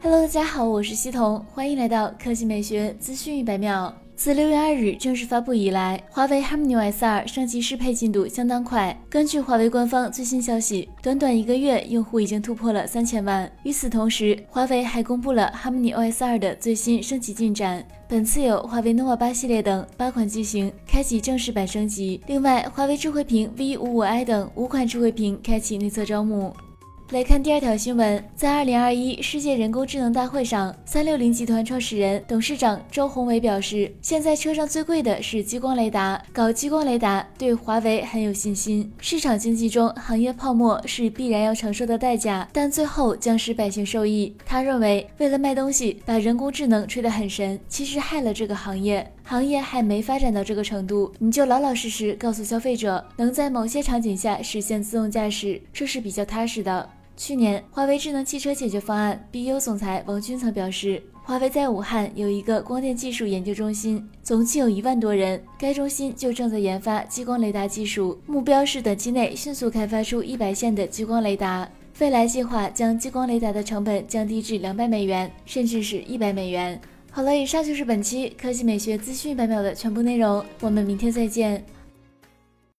Hello，大家好，我是西彤，欢迎来到科技美学资讯一百秒。自六月二日正式发布以来，华为 Harmony OS 二升级适配进度相当快。根据华为官方最新消息，短短一个月，用户已经突破了三千万。与此同时，华为还公布了 Harmony OS 二的最新升级进展。本次有华为 nova 八系列等八款机型开启正式版升级，另外，华为智慧屏 V 五五 i 等五款智慧屏开启内测招募。来看第二条新闻，在二零二一世界人工智能大会上，三六零集团创始人、董事长周鸿祎表示，现在车上最贵的是激光雷达，搞激光雷达对华为很有信心。市场经济中，行业泡沫是必然要承受的代价，但最后将使百姓受益。他认为，为了卖东西，把人工智能吹得很神，其实害了这个行业。行业还没发展到这个程度，你就老老实实告诉消费者，能在某些场景下实现自动驾驶，这是比较踏实的。去年，华为智能汽车解决方案 BU 总裁王军曾表示，华为在武汉有一个光电技术研究中心，总计有一万多人，该中心就正在研发激光雷达技术，目标是短期内迅速开发出一百线的激光雷达，未来计划将激光雷达的成本降低至两百美元，甚至是一百美元。好了，以上就是本期科技美学资讯百秒的全部内容，我们明天再见。